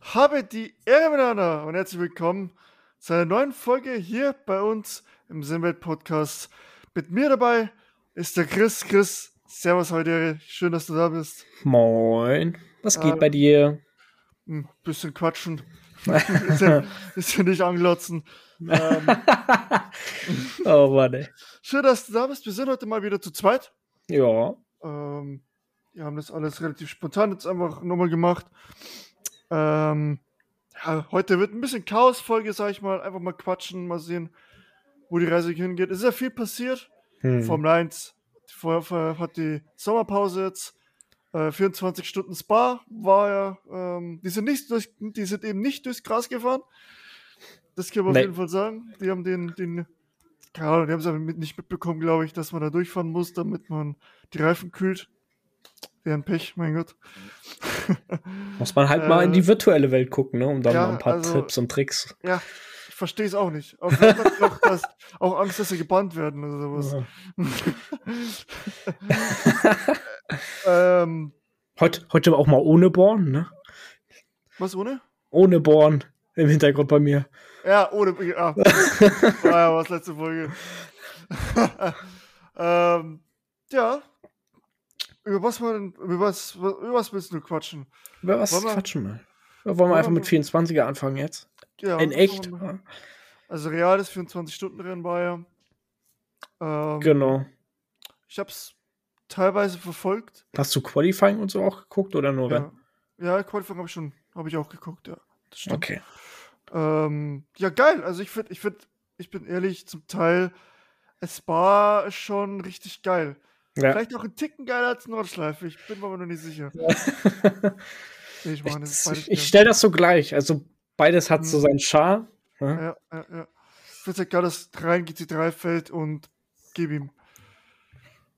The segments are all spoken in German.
Habe die Ehre miteinander und herzlich willkommen zu einer neuen Folge hier bei uns im Sinnwelt Podcast. Mit mir dabei ist der Chris. Chris, servus heute, schön, dass du da bist. Moin, was geht äh, bei dir? Ein bisschen quatschen, bisschen, bisschen nicht anglotzen. Ähm, oh Mann, ey. Schön, dass du da bist. Wir sind heute mal wieder zu zweit. Ja. Ähm, wir haben das alles relativ spontan jetzt einfach nochmal gemacht. Ähm, ja, heute wird ein bisschen Chaos-Folge, sag ich mal. Einfach mal quatschen, mal sehen, wo die Reise hingeht. Es ist ja viel passiert. Hm. Formel 1 vorher hat die Sommerpause jetzt. Äh, 24 Stunden Spa war ja, ähm, die sind nicht durch, die sind eben nicht durchs Gras gefahren. Das können wir nee. auf jeden Fall sagen. Die haben den, den, keine Ahnung, die haben es aber nicht mitbekommen, glaube ich, dass man da durchfahren muss, damit man die Reifen kühlt. Deren Pech, mein Gott. Muss man halt äh, mal in die virtuelle Welt gucken, ne? um dann ja, mal ein paar also, Tipps und Tricks. Ja, ich verstehe es auch nicht. Auch, auch, dass, auch Angst, dass sie gebannt werden oder sowas. Ja. ähm, heute, heute auch mal ohne Born, ne? Was ohne? Ohne Born im Hintergrund bei mir. Ja, ohne. Ja. War ja was letzte Folge. ähm, ja, über was, wollen, über was, über was willst du quatschen? Über was wollen quatschen wir? Wollen wir einfach mit 24er anfangen jetzt? Ja. In echt? Also reales 24-Stunden-Rennen war ja. Ähm, genau. Ich hab's teilweise verfolgt. Hast du Qualifying und so auch geguckt oder nur ja. Rennen? Ja, Qualifying habe ich schon, habe ich auch geguckt, ja. Okay. Ähm, ja, geil. Also ich finde, ich finde, ich bin ehrlich, zum Teil, es war schon richtig geil. Ja. Vielleicht auch ein Ticken geiler als Nordschleife. Ich bin mir aber noch nicht sicher. ich meine, ich, ich stelle das so gleich. Also beides hat hm. so mhm. seinen Charme. Ja, ja, ja. ja. Ich finde es geil, dass rein GT3 fällt und gib ihm.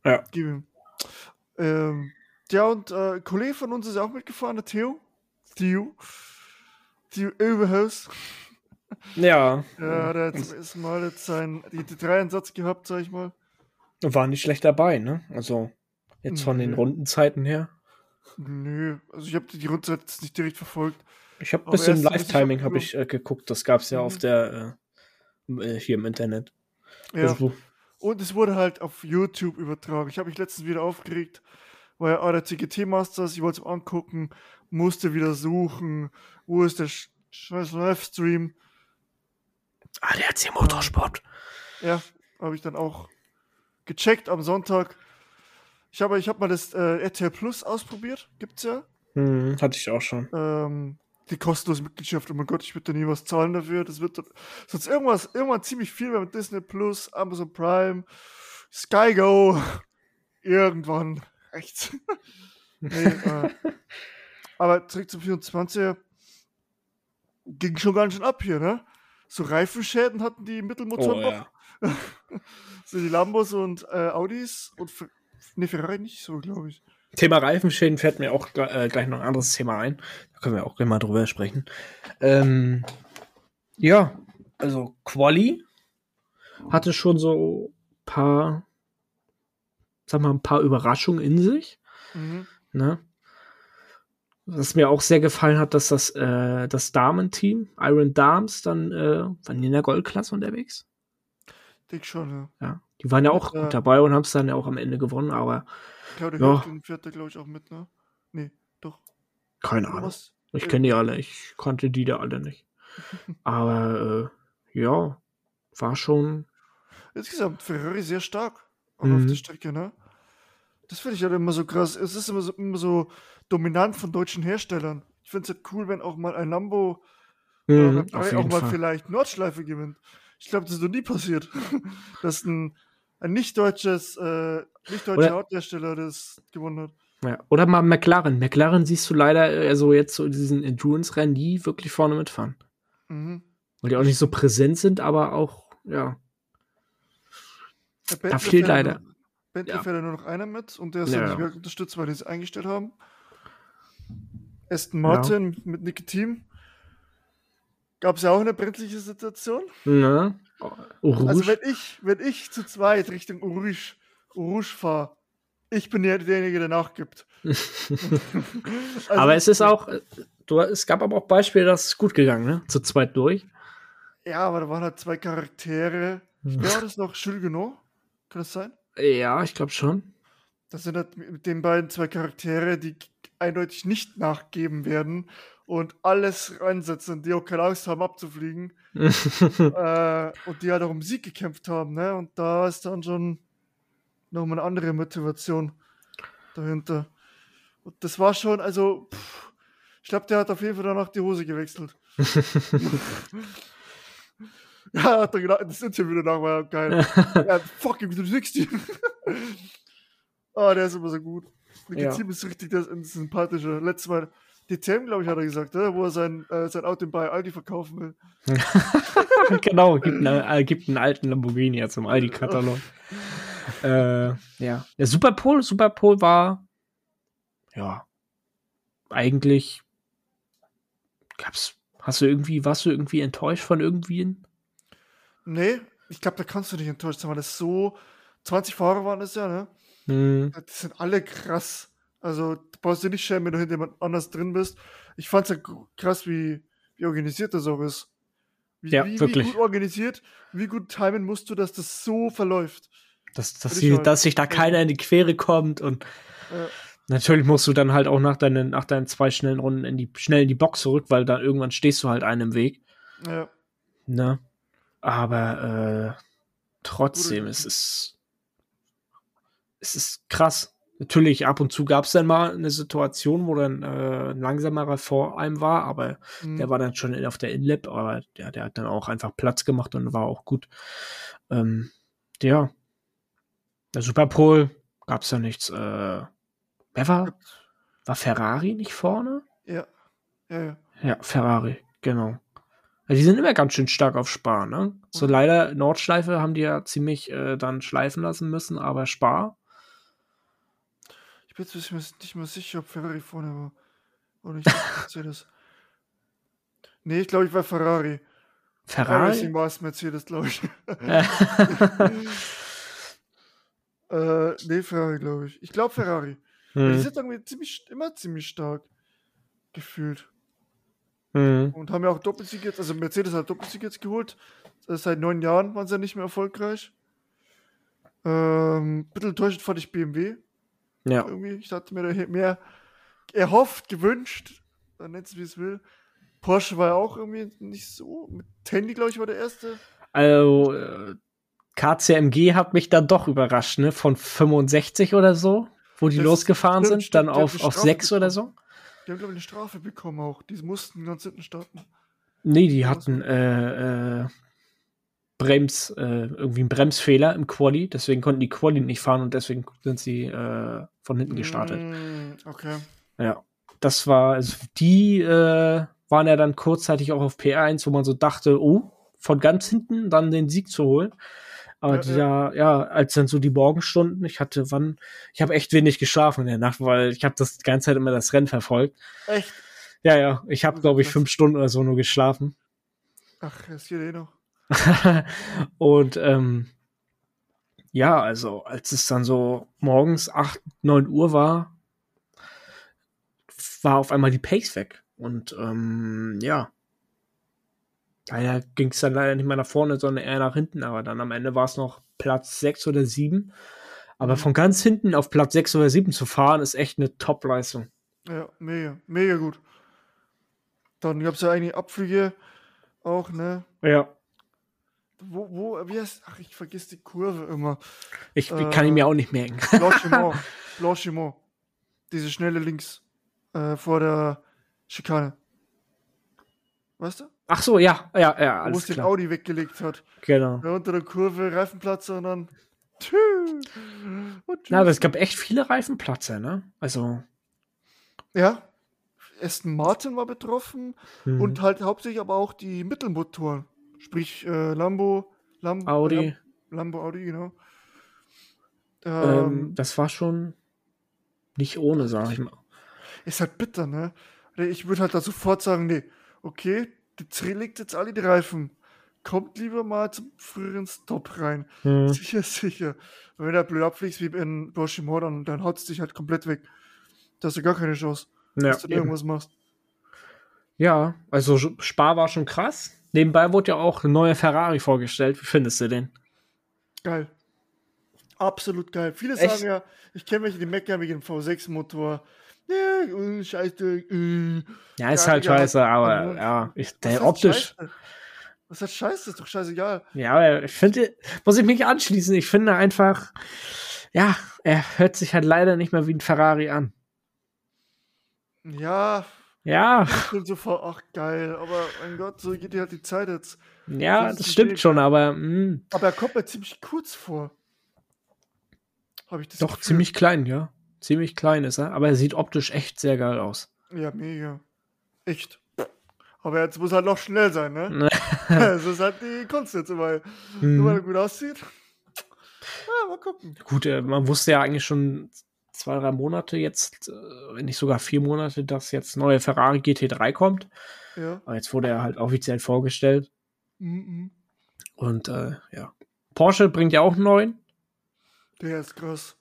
Ja. Gib ihm. Ähm, ja, und äh, ein Kollege von uns ist auch mitgefahren, der Theo. Theo. Theo Überhaus. Ja. Ja, der hat zum ersten Mal jetzt seinen GT3-Einsatz gehabt, sag ich mal. War nicht schlecht dabei, ne? Also jetzt von Nö. den Rundenzeiten her. Nö, also ich habe die Rundenzeit jetzt nicht direkt verfolgt. Ich habe ein bisschen Live-Timing habe ich äh, geguckt. Das gab es ja mhm. auf der äh, äh, hier im Internet. Ja. Also, und es wurde halt auf YouTube übertragen. Ich habe mich letztens wieder aufgeregt, weil ah, der CGT Masters, ich wollte es angucken, musste wieder suchen, wo ist der scheiß Livestream. Ah, der hat Motorsport. Ja, habe ich dann auch gecheckt am Sonntag. Ich habe ich hab mal das äh, RTL Plus ausprobiert. Gibt's ja. Hm, hatte ich auch schon. Ähm, die kostenlose Mitgliedschaft. Oh mein Gott, ich würde da nie was zahlen dafür. Das wird sonst irgendwas, irgendwann ziemlich viel mit Disney Plus, Amazon Prime, Sky Go. Irgendwann rechts. nee, äh, aber zurück zum 24 ging schon ganz schön ab hier, ne? So Reifenschäden hatten die Mittelmotoren oh, noch. Ja. so die Lambos und äh, Audis und ne, Ferrari nicht so, glaube ich. Thema Reifenschäden fällt mir auch äh, gleich noch ein anderes Thema ein. Da können wir auch gleich mal drüber sprechen. Ähm, ja, also Quali hatte schon so ein paar, sag mal, ein paar Überraschungen in sich. Mhm. Ne? Was mir auch sehr gefallen hat, dass das, äh, das Damenteam, Iron Dams, dann äh, waren in der Goldklasse unterwegs. Dick schon, ja. ja. Die waren ja auch mit, äh, dabei und haben es dann ja auch am Ende gewonnen, aber. Claudia ja. Fährt da, glaube ich, auch mit, ne? Nee, doch. Keine Ahnung. Was? Ich kenne die alle, ich kannte die da alle nicht. aber äh, ja, war schon. Insgesamt Ferrari sehr stark mhm. auf der Strecke, ne? Das finde ich halt immer so krass. Es ist immer so, immer so dominant von deutschen Herstellern. Ich finde es halt cool, wenn auch mal ein Lambo mhm, äh, auch mal Fall. vielleicht Nordschleife gewinnt. Ich glaube, das ist noch nie passiert, dass ein, ein nicht deutsches, äh, nicht deutscher Autohersteller das gewonnen hat. Ja, oder mal McLaren. McLaren siehst du leider also jetzt so in diesen Endurance-Rennen nie wirklich vorne mitfahren. Mhm. Weil die auch nicht so präsent sind, aber auch, ja. Da fehlt leider. Bentley ja. fährt ja nur noch einer mit und der ist ja, nicht mehr unterstützt, weil die es eingestellt haben. Aston Martin ja. mit Nicky Team Gab es ja auch eine brenzliche Situation. Ja. Urush. Also wenn ich, wenn ich zu zweit Richtung Urush, Urush fahre, ich bin ja derjenige, der nachgibt. also, aber es ist auch, du, es gab aber auch Beispiele, dass es gut gegangen, ne? Zu zweit durch. Ja, aber da waren halt zwei Charaktere. Wer war das noch? Jules Genot? Kann das sein? Ja, ich glaube schon. Das sind halt mit den beiden zwei Charaktere, die eindeutig nicht nachgeben werden und alles reinsetzen, die auch keine Angst haben abzufliegen. äh, und die halt auch um Sieg gekämpft haben, ne? Und da ist dann schon nochmal eine andere Motivation dahinter. Und das war schon, also, pff, ich glaube, der hat auf jeden Fall danach die Hose gewechselt. ja, hat er gedacht, das Interview danach war ja geil. ja, fucking, du 60. Ah, der ist immer so gut. Legitim ja. ist richtig der ist sympathische. Letztes Mal DTM, glaube ich, hat er gesagt, wo er sein, äh, sein Auto bei Aldi verkaufen will. genau, gibt, eine, äh, gibt einen alten Lamborghini ja zum Aldi-Katalog. äh, ja. Der Superpol, Superpol war ja eigentlich gab's hast du irgendwie warst du irgendwie enttäuscht von irgendwen? Nee, ich glaube, da kannst du nicht enttäuscht sein, weil das so 20 Fahrer waren es ja, ne? Mhm. Die sind alle krass. Also, du brauchst dir nicht schämen, wenn du hinter jemand anders drin bist. Ich fand's ja krass, wie, wie organisiert das auch ist. Wie, ja, wie, wirklich. wie gut organisiert, wie gut timen musst du, dass das so verläuft. Dass, dass, sie, dass sich da keiner in die Quere kommt und Ja. natürlich musst du dann halt auch nach deinen, nach deinen zwei schnellen Runden in die, schnell in die Box zurück, weil dann irgendwann stehst du halt einem im Weg. Ja. Ne? Aber äh, trotzdem, es ist es ist krass. Natürlich, ab und zu gab es dann mal eine Situation, wo dann äh, ein langsamerer vor einem war, aber Mhm. der war dann schon auf der Inlap, aber der, der hat dann auch einfach Platz gemacht und war auch gut. Ähm, ja. Der Superpol gab es ja nichts. Äh, wer war? War Ferrari nicht vorne? Ja. Ja, ja. Ja, Ferrari, genau. Ja, die sind immer ganz schön stark auf Spar, ne? So Mhm. leider Nordschleife haben die ja ziemlich äh, dann schleifen lassen müssen, aber Spar, Ich bin jetzt nicht mehr, nicht mehr sicher, ob Ferrari vorne war. Oder nicht Mercedes. nee, ich glaube, ich war Ferrari. Ferrari. Racing war es Mercedes, glaube ich. Äh, äh, nee, Ferrari, glaube ich. Ich glaube Ferrari. Weil Die hm, sind irgendwie ziemlich, immer ziemlich stark gefühlt. hm. Und haben ja auch Doppelsieg jetzt, also Mercedes hat Doppelsieg jetzt geholt. Heißt, seit neun Jahren waren sie ja nicht mehr erfolgreich. Ähm, ein bisschen enttäuschend fand ich BMW. Ja, Irgendwie, ich hatte mir da mehr erhofft, gewünscht. Dann nennt es wie es will. Porsche war ja auch irgendwie nicht so. Mit Tandy, glaube ich, war der erste. also äh, KCMG hat mich dann doch überrascht, ne? Von 65 oder so, wo die Das- losgefahren stimmt, sind, dann auf, auf Strafe 6 oder so. Die haben, glaube ich, eine Strafe bekommen auch. Die mussten ganz hinten starten. Nee, die hatten äh, äh, Brems, äh, irgendwie einen Bremsfehler im Quali, deswegen konnten die Quali nicht fahren und deswegen sind sie äh, von hinten gestartet. Mm, okay. Ja, das war, also die äh, waren ja dann kurzzeitig auch auf P1, wo man so dachte, oh, von ganz hinten dann den Sieg zu holen. Aber Ja, dieser, ja, als dann so die Morgenstunden, ich hatte wann, ich habe echt wenig geschlafen in der Nacht, weil ich habe das die ganze Zeit immer das Rennen verfolgt. Echt? Ja, ja, ich habe, glaube ich, fünf Stunden oder so nur geschlafen. Ach, das geht eh noch. und ähm, ja, also als es dann so morgens 8, 9 Uhr war, war auf einmal die Pace weg. Und ähm, ja, leider ging es dann leider nicht mehr nach vorne, sondern eher nach hinten. Aber dann am Ende war es noch Platz 6 oder 7. Aber Mhm. von ganz hinten auf Platz 6 oder 7 zu fahren, ist echt eine Top-Leistung. Ja, mega. Mega gut. Dann gab es ja einige Abflüge auch, ne? Ja. Wo, wo, wie heißt, ach, ich vergesse die Kurve immer. Ich, Äh, kann ich mir auch nicht merken. Blanchiment. Blanchiment. Diese schnelle links äh, vor der Schikane. Weißt du? Ach so, ja, ja, ja, Wo alles es den. Audi weggelegt hat. Genau. Ja, unter der Kurve, Reifenplatzer und dann. Tschü. Und Na, aber tschüss. es gab echt viele Reifenplatzer, ne? Also. Ja. Aston Martin war betroffen mhm. und halt hauptsächlich aber auch die Mittelmotoren. Sprich äh, Lambo, Lam Audi. Lam Lambo, Audi, genau. Ähm, Ähm, das war schon nicht ohne, sag ich mal. ist halt bitter, ne? Ich würde halt da sofort sagen, nee, okay, die legt jetzt alle die Reifen kommt lieber mal zum früheren Stop rein. Hm. Sicher, sicher. Und wenn du blöd abfliegst wie in Boschimor, dann, dann haut es dich halt komplett weg. Da hast du gar keine Chance, Ja, dass du da irgendwas machst. ja, also Spar war schon krass. Nebenbei wurde ja auch ein neuer Ferrari vorgestellt. Wie findest du den? Geil. Absolut geil. Viele Echt? sagen ja, ich kenne welche, die meckern wegen dem V6-Motor. Ja, äh, scheiße. Äh. Ja, ist halt scheiße, aber aber- ja, ich, der optisch. Scheiße? Was heißt scheiße? Ist doch scheißegal. Ja, aber ich finde, muss ich mich anschließen. Ich finde einfach, ja, er hört sich halt leider nicht mehr wie ein Ferrari an. Ja, Ja, ich bin so V8 geil, aber mein Gott, so geht dir halt die Zeit jetzt. ja, Das das stimmt schon, aber mh, Aber er kommt mir ziemlich kurz vor. Habe ich das doch Gefühl. ziemlich klein, ja. Ziemlich klein ist er, aber er sieht optisch echt sehr geil aus. Ja, mega. Echt. Aber jetzt muss er halt noch schnell sein, ne? das ist halt die Kunst jetzt, weil nur weil er Mhm. gut aussieht. Ja, mal gucken. Gut, äh, man wusste ja eigentlich schon zwei, drei Monate jetzt, äh, wenn nicht sogar vier Monate, dass jetzt neue Ferrari GT3 kommt. Ja. Aber jetzt wurde er halt offiziell vorgestellt. Mhm. Und äh, ja. Porsche bringt ja auch einen neuen. Der ist krass.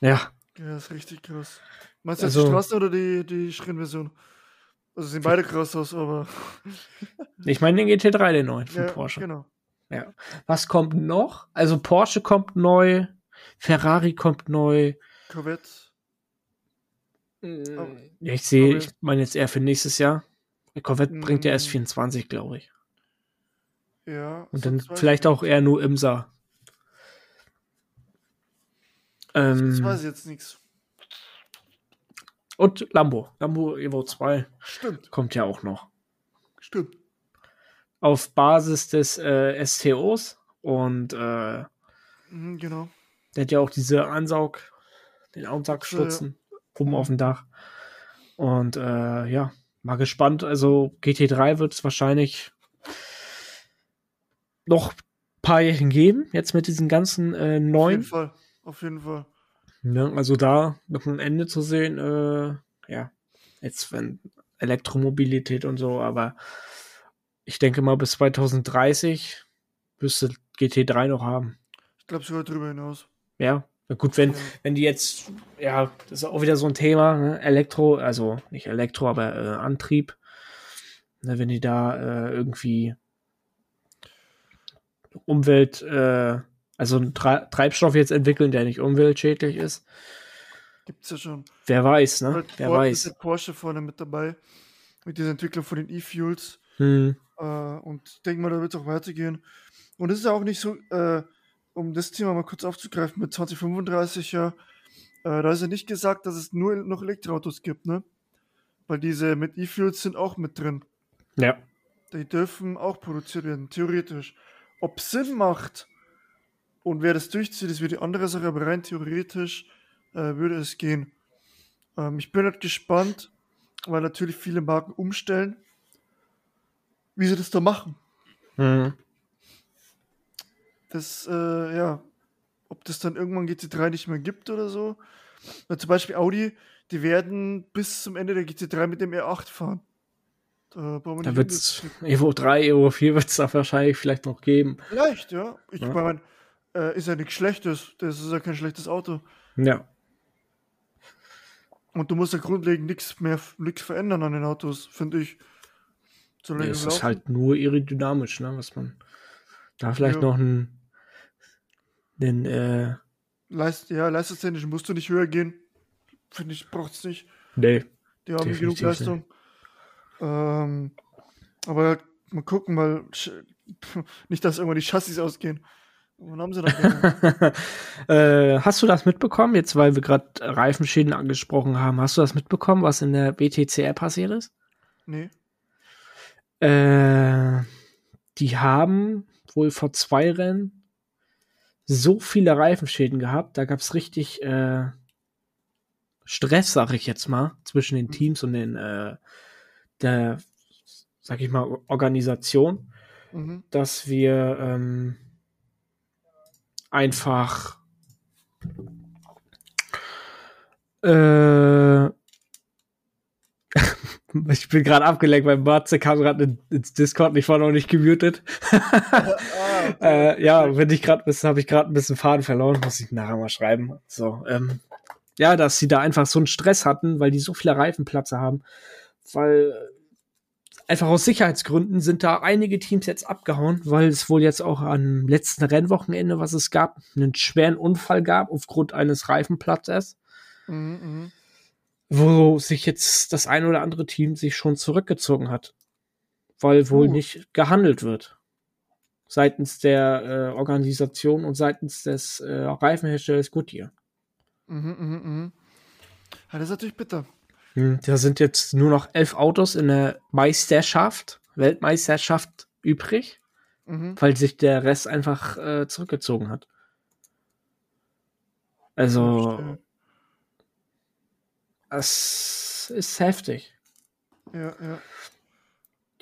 Ja, Der ist richtig krass. Meinst du jetzt Also- die Straßen oder die, die Schrittversion? Also sehen beide krass aus, aber. ich meine den GT3, den neuen von Ja, Porsche. genau. Was kommt noch? Also Porsche kommt neu, Ferrari kommt neu. Corvette. Ja, ich sehe, ich meine jetzt eher für nächstes Jahr. Der Corvette bringt ja erst Mm. 24, glaube ich. Ja. Und dann vielleicht auch eher nur Imsa. Das Ähm, weiß ich jetzt nichts. und Lambo. Lambo Evo 2 Stimmt, kommt ja auch noch. stimmt. Auf Basis des äh, STOs. Und äh, Mhm, genau. der hat ja auch diese Ansaug, den Ansaugstutzen oben auf dem Dach. Und äh, ja, mal gespannt. Also GT3 wird es wahrscheinlich noch ein paar Jährchen geben, jetzt mit diesen ganzen äh, Auf jeden neuen. Fall. Auf jeden Fall. Ne? Also da noch ein Ende zu sehen, äh, ja, jetzt wenn Elektromobilität und so, aber ich denke mal bis 2030 müsste GT3 noch haben. Ich glaube sogar drüber hinaus. Ja, gut, wenn, wenn die jetzt, ja, das ist auch wieder so ein Thema, ne? Elektro, also nicht Elektro, aber äh, Antrieb. Ne, wenn die da äh, irgendwie Umwelt, äh, also einen Tre Treibstoff jetzt entwickeln, der nicht umweltschädlich ist, Gibt's ja schon. wer weiß, ne? Wer Ford ist weiß. ja Porsche vorne mit dabei. Mit dieser Entwicklung von den E-Fuels. Hm, Äh, und ich denke mal, da wird es auch weitergehen. Und es ist ja auch nicht so, äh, um das Thema mal kurz aufzugreifen, mit 2035 ja, äh, da ist ja nicht gesagt, dass es nur noch Elektroautos gibt, ne? Weil diese mit E-Fuels sind auch mit drin. ja. Die dürfen auch produziert werden, theoretisch. Ob Sinn macht und wer das durchzieht, ist wieder die andere Sache, aber rein theoretisch äh, würde es gehen. Ähm, ich bin halt gespannt, weil natürlich viele Marken umstellen, wie sie das da machen. Hm. Das, äh, ja, ob das dann irgendwann GT3 nicht mehr gibt oder so. Weil zum Beispiel Audi, die werden bis zum Ende der GT3 mit dem R8 fahren. Da, Da wird es Evo 3, Evo 4 wird es da wahrscheinlich vielleicht noch geben. Vielleicht, ja. Ich Ja. meine, äh, ist ja nichts Schlechtes. Das ist ja kein schlechtes Auto. Ja. Und du musst ja grundlegend nichts mehr, nichts verändern an den Autos, finde ich. Solange es ist halt nur aerodynamisch, ne, was man da vielleicht Ja. noch einen, einen äh, Leist, ja, leistungstechnisch musst du nicht höher gehen. Finde ich, braucht's nicht. nee, Die haben genug Leistung. Ähm, aber mal gucken, weil sch- nicht, dass irgendwann die Chassis ausgehen. Wann haben sie gerne? äh, hast du das mitbekommen, jetzt weil wir gerade Reifenschäden angesprochen haben, hast du das mitbekommen, was in der WTCR passiert ist? nee. Äh, die haben wohl vor zwei Rennen so viele Reifenschäden gehabt, da gab es richtig äh, Stress, sag ich jetzt mal, zwischen den Teams und den äh, der, sag ich mal, Organisation, Mhm. dass wir ähm, einfach äh, Ich bin gerade abgelenkt, weil Matze kam gerade ins Discord und ich war noch nicht gemutet. äh, ja, bin ich gerade habe ich gerade ein bisschen Faden verloren, muss ich nachher mal schreiben. So, ähm, ja, dass sie da einfach so einen Stress hatten, weil die so viele Reifenplatze haben, weil einfach aus Sicherheitsgründen sind da einige Teams jetzt abgehauen, weil es wohl jetzt auch am letzten Rennwochenende, was es gab, einen schweren Unfall gab aufgrund eines Reifenplatzes. Mhm, mh. wo sich jetzt das ein oder andere Team sich schon zurückgezogen hat, weil wohl uh. nicht gehandelt wird seitens der äh, Organisation und seitens des äh, Reifenherstellers Goodyear. Mhm, mh, mh. Ja, das ist natürlich bitter. Hm, da sind jetzt nur noch elf Autos in der Meisterschaft, Weltmeisterschaft übrig, mhm. weil sich der Rest einfach äh, zurückgezogen hat. Also, es ist heftig. Ja, ja.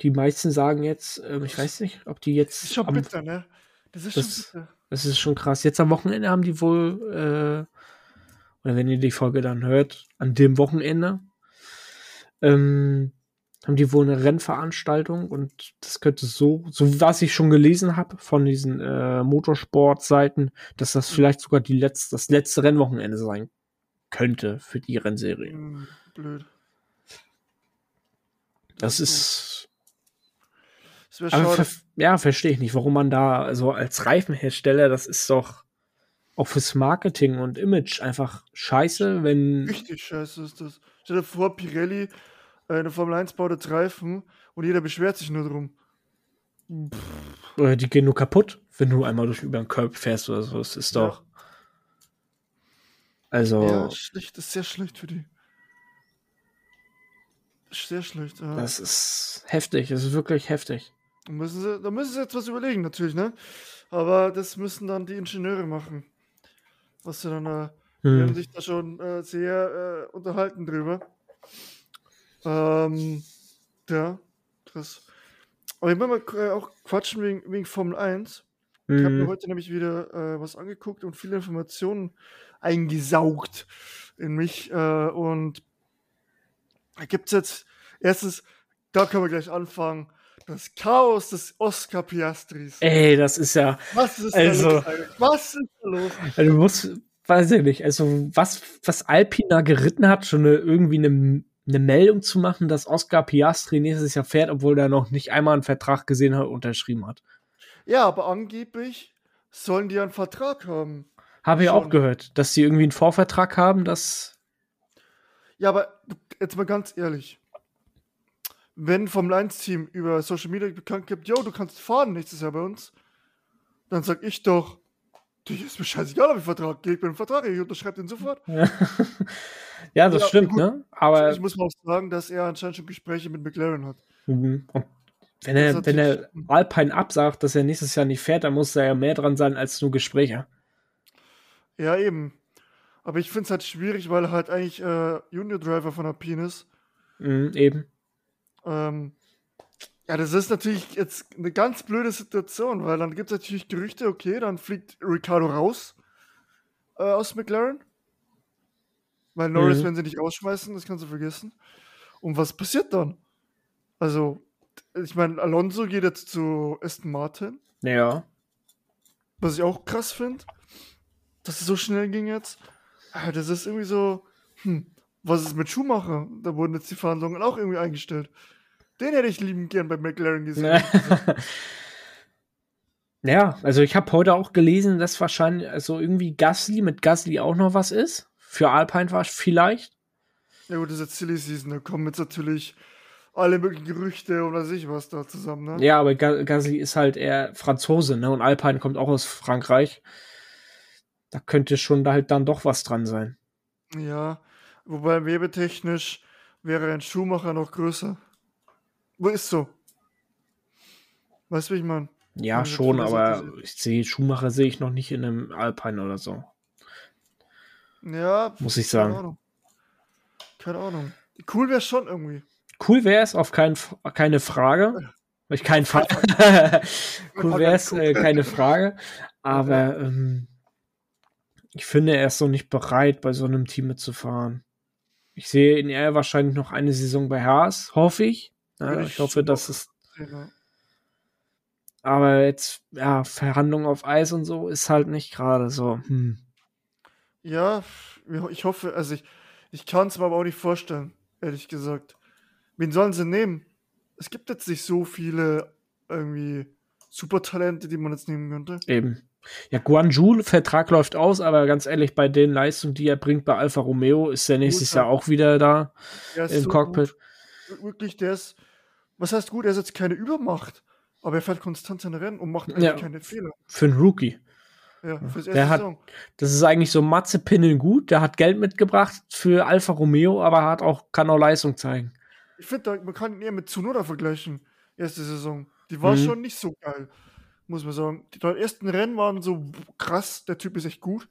Die meisten sagen jetzt, äh, ich weiß nicht, ob die jetzt. Das ist schon am, bitter, ne? Das ist das, schon bitter. Das ist schon krass. Jetzt am Wochenende haben die wohl, äh, oder wenn ihr die Folge dann hört, an dem Wochenende ähm, haben die wohl eine Rennveranstaltung und das könnte so, so was ich schon gelesen habe von diesen äh, Motorsportseiten, dass das vielleicht sogar die letzte, das letzte Rennwochenende sein könnte für die Rennserie. Mhm, blöd. Das, das ist. Ver ja, verstehe ich nicht, warum man da so als Reifenhersteller, das ist doch auch fürs Marketing und Image einfach scheiße, wenn. Richtig scheiße ist das. Stell dir vor, Pirelli äh, eine Formel 1 baut jetzt Reifen und jeder beschwert sich nur drum. Oder die gehen nur kaputt, wenn du einmal durch über den Curb fährst oder so. Das ist doch. Ja. Also. Ja, schlecht, das ist sehr schlecht für die. Sehr schlecht, ja. Das ist heftig, das ist wirklich heftig. Da müssen sie, da müssen sie jetzt was überlegen, natürlich, ne? Aber das müssen dann die Ingenieure machen. Was sie dann, äh, hm. die haben sich da schon äh, sehr äh, unterhalten drüber. Ähm, ja, das. Aber ich will mal äh, auch quatschen wegen, wegen Formel 1. Mhm. Ich habe mir heute nämlich wieder äh, was angeguckt und viele Informationen eingesaugt in mich. Äh, und da gibt es jetzt erstens, da können wir gleich anfangen, das Chaos des Oscar Piastris. Ey, das ist ja. Was ist also, da los? Was ist da los? Also, du musst, weiß ich nicht, also was, was Alpina geritten hat, schon eine, irgendwie eine eine Meldung zu machen, dass Oscar Piastri nächstes Jahr fährt, obwohl er noch nicht einmal einen Vertrag gesehen hat, unterschrieben hat. Ja, aber angeblich sollen die einen Vertrag haben. Habe ich auch gehört, dass sie irgendwie einen Vorvertrag haben, dass. Ja, aber jetzt mal ganz ehrlich. Wenn vom 1-Team über Social Media bekannt gibt, yo, du kannst fahren nächstes Jahr bei uns, dann sag ich doch, Du ist mir scheißegal, ob ich Vertrag gehe. Ich bin ein Vertrag, ich unterschreibe den sofort. ja, das ja, stimmt, gut. ne? Aber ich muss mal auch sagen, dass er anscheinend schon Gespräche mit McLaren hat. Mhm. wenn er, wenn er Alpine absagt, dass er nächstes Jahr nicht fährt, dann muss da ja mehr dran sein als nur Gespräche. Ja, eben. Aber ich finde es halt schwierig, weil er halt eigentlich äh, Junior Driver von Alpine ist. Mhm, eben. Ähm, ja, das ist natürlich jetzt eine ganz blöde Situation, weil dann gibt es natürlich Gerüchte, okay, dann fliegt Ricardo raus äh, aus McLaren. Weil Norris, mhm. wenn sie nicht rausschmeißen, das kannst du vergessen. Und was passiert dann? Also, ich meine, Alonso geht jetzt zu Aston Martin. Ja. Was ich auch krass finde, dass es so schnell ging jetzt. Ah, das ist irgendwie so, hm, was ist mit Schumacher? Da wurden jetzt die Verhandlungen auch irgendwie eingestellt. Den hätte ich lieben gern bei McLaren gesehen. ja, also ich habe heute auch gelesen, dass wahrscheinlich also irgendwie Gasly mit Gasly auch noch was ist. Für Alpine war vielleicht. Ja gut, das ist jetzt Silly Season, da kommen jetzt natürlich alle möglichen Gerüchte oder sich was da zusammen, ne? Ja, aber Gasly ist halt eher Franzose, ne? Und Alpine kommt auch aus Frankreich. Da könnte schon da halt dann doch was dran sein. Ja, wobei webetechnisch wäre ein Schuhmacher noch größer. Wo ist so? Weißt du, wie ich meine? Ja, meine, schon, aber ich sehe, Schumacher sehe ich noch nicht in einem Alpine oder so. Ja. Muss ich sagen. Keine Ahnung. Keine Ahnung. Cool wäre es schon irgendwie. Cool wäre es, auf kein, keine Frage. Ich keinen Fall. cool wäre es, äh, keine Frage. Aber ähm, ich finde, er ist so nicht bereit, bei so einem Team mitzufahren. Ich sehe in er wahrscheinlich noch eine Saison bei Haas, hoffe ich. Ja, ich hoffe, dass es. Ja. Aber jetzt, ja, Verhandlungen auf Eis und so ist halt nicht gerade so. Hm. Ja, ich hoffe, also ich, ich kann es mir aber auch nicht vorstellen, ehrlich gesagt. Wen sollen sie nehmen? Es gibt jetzt nicht so viele irgendwie Supertalente, die man jetzt nehmen könnte. Eben. Ja, Guanju, Vertrag läuft aus, aber ganz ehrlich, bei den Leistungen, die er bringt bei Alfa Romeo, ist er nächstes Gut, ja. Jahr auch wieder da im so Cockpit. Gut. Wirklich, der ist, was heißt gut, er ist jetzt keine Übermacht, aber er fährt konstant seine Rennen und macht eigentlich Ja. keine Fehler. Für einen Rookie. Ja, fürs erste Der hat- Saison. Das ist eigentlich so Matze Pinnen gut. Der hat Geld mitgebracht für Alfa Romeo, aber hat auch, kann auch Leistung zeigen. Ich finde, man kann ihn eher mit Tsunoda vergleichen, erste Saison. Die war Mhm. schon nicht so geil, muss man sagen. Die ersten Rennen waren so krass, der Typ ist echt gut.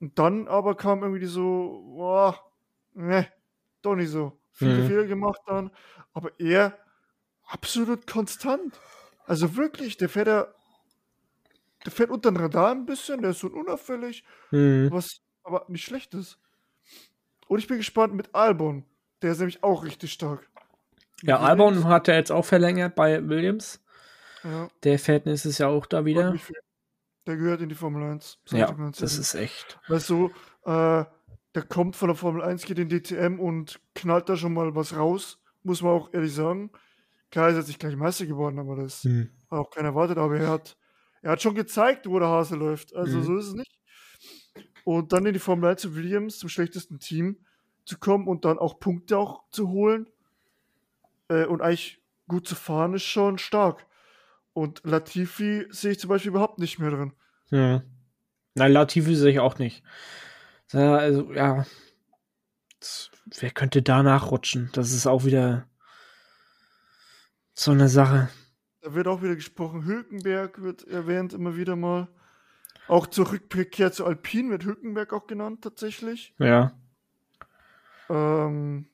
Und dann aber kam irgendwie so, boah, ne, doch nicht so. Viele Mhm. Fehler gemacht dann, aber er absolut konstant. Also wirklich, der fährt ja, der fährt unter den Radar ein bisschen, der ist so unauffällig, Hm. was aber nicht schlecht ist. Und ich bin gespannt mit Albon. Der ist nämlich auch richtig stark. Ja, Albon hat er jetzt auch verlängert bei Williams. Ja, Der fährt nächstes Jahr auch da wieder. Der gehört in die Formel 1. sag ich Ja, das ehrlich. ist echt. Weißt du, äh, der kommt von der Formel 1, geht in DTM und knallt da schon mal was raus. Muss man auch ehrlich sagen. Klar ist jetzt nicht gleich Meister geworden, aber das Hm. hat auch keiner erwartet. Aber er hat, er hat schon gezeigt, wo der Hase läuft. Also Mhm. so ist es nicht. Und dann in die Formel 1 zu Williams, zum schlechtesten Team zu kommen und dann auch Punkte auch zu holen äh, und eigentlich gut zu fahren, ist schon stark. Und Latifi sehe ich zum Beispiel überhaupt nicht mehr drin. Ja. Nein, Latifi sehe ich auch nicht. Ja, also, ja. Das, wer könnte da nachrutschen? Das ist auch wieder so eine Sache. Da wird auch wieder gesprochen. Hülkenberg wird erwähnt immer wieder mal. Auch zur Rückkehr zu Alpine wird Hülkenberg auch genannt, tatsächlich. Ja. Ähm,